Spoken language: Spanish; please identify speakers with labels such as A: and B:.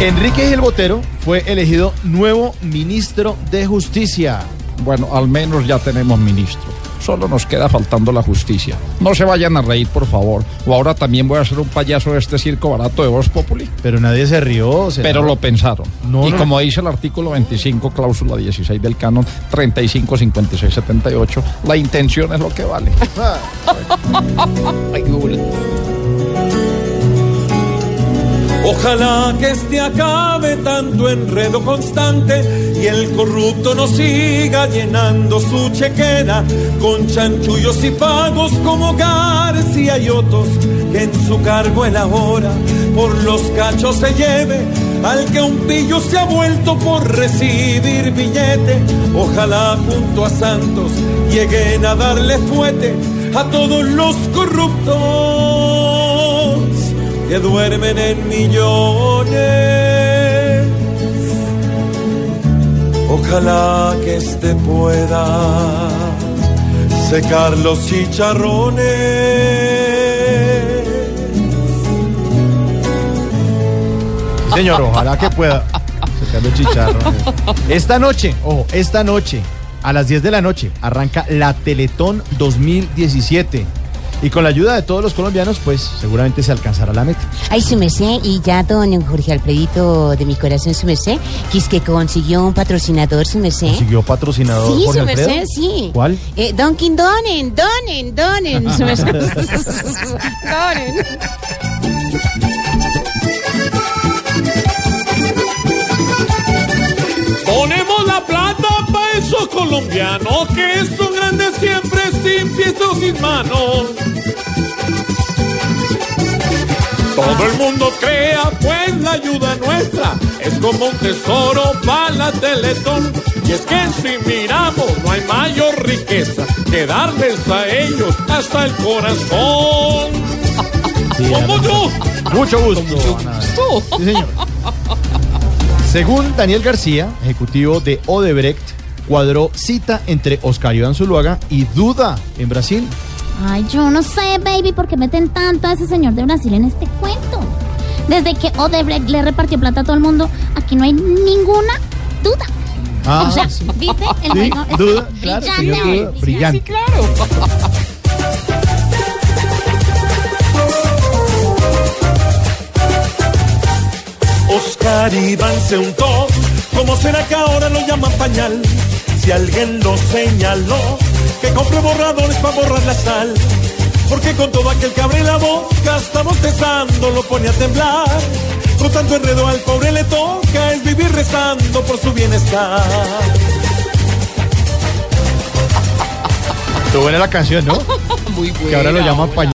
A: Enrique Gil Botero fue elegido nuevo ministro de Justicia.
B: Bueno, al menos ya tenemos ministro. Solo nos queda faltando la justicia. No se vayan a reír, por favor. O ahora también voy a ser un payaso de este circo barato de Voz Populi.
A: Pero nadie se rió.
B: Pero lo pensaron.
A: No,
B: y
A: no.
B: como dice el artículo 25, cláusula 16 del canon 35, 56, 78, la intención es lo que vale. Ay,
C: Ojalá que este acabe tanto enredo constante y el corrupto no siga llenando su chequera con chanchullos y pagos como García y otros que en su cargo elabora por los cachos se lleve al que un pillo se ha vuelto por recibir billete. Ojalá junto a Santos lleguen a darle fuete a todos los corruptos que duermen en millones. Ojalá que este pueda secar los chicharrones.
A: Señor, ojalá que pueda. Sacar los chicharrones. Esta noche, ojo, esta noche, a las 10 de la noche, arranca la Teletón 2017. Y con la ayuda de todos los colombianos, pues seguramente se alcanzará la meta.
D: Ay, su merced, y ya don Jorge Alfredito de mi corazón, su merced, que es que consiguió un patrocinador, su merced.
A: ¿Consiguió patrocinador
D: Sí,
A: Jorge
D: su merced,
A: Alfredo?
D: sí.
A: ¿Cuál?
D: Eh, Donkin Donen, Donen, Donen, su merced. Donen.
C: Ponemos la plata para esos colombianos que son grandes siempre sin pies o sin manos. Todo el mundo crea, pues la ayuda nuestra es como un tesoro para la Teletón. Y es que si miramos, no hay mayor riqueza que darles a ellos hasta el corazón. Como yo.
A: Mucho gusto. Ana. Sí, señor. Según Daniel García, ejecutivo de Odebrecht, cuadró cita entre Oscar Iván Zuluaga y Duda en Brasil.
E: Ay, yo no sé, baby, por qué meten tanto a ese señor de Brasil en este cuento. Desde que Odebrecht le repartió plata a todo el mundo, aquí no hay ninguna duda.
A: Ah,
E: o sea,
A: sí.
E: ¿viste? El
A: Sí,
E: juego es
A: duda, claro,
E: brillante
A: señor
E: hoy.
A: Duda, brillante.
C: Oscar Iván se untó. ¿Cómo será que ahora lo llaman pañal? Si alguien lo señaló, que compre borradores para borrar la sal. Porque con todo aquel que abre la boca, está bostezando, lo pone a temblar. Con tanto enredo al pobre le toca es vivir rezando por su bienestar.
A: Estuvo buena la canción, ¿no?
B: Muy buena.
A: Que ahora lo llaman
B: buena.
A: pañal.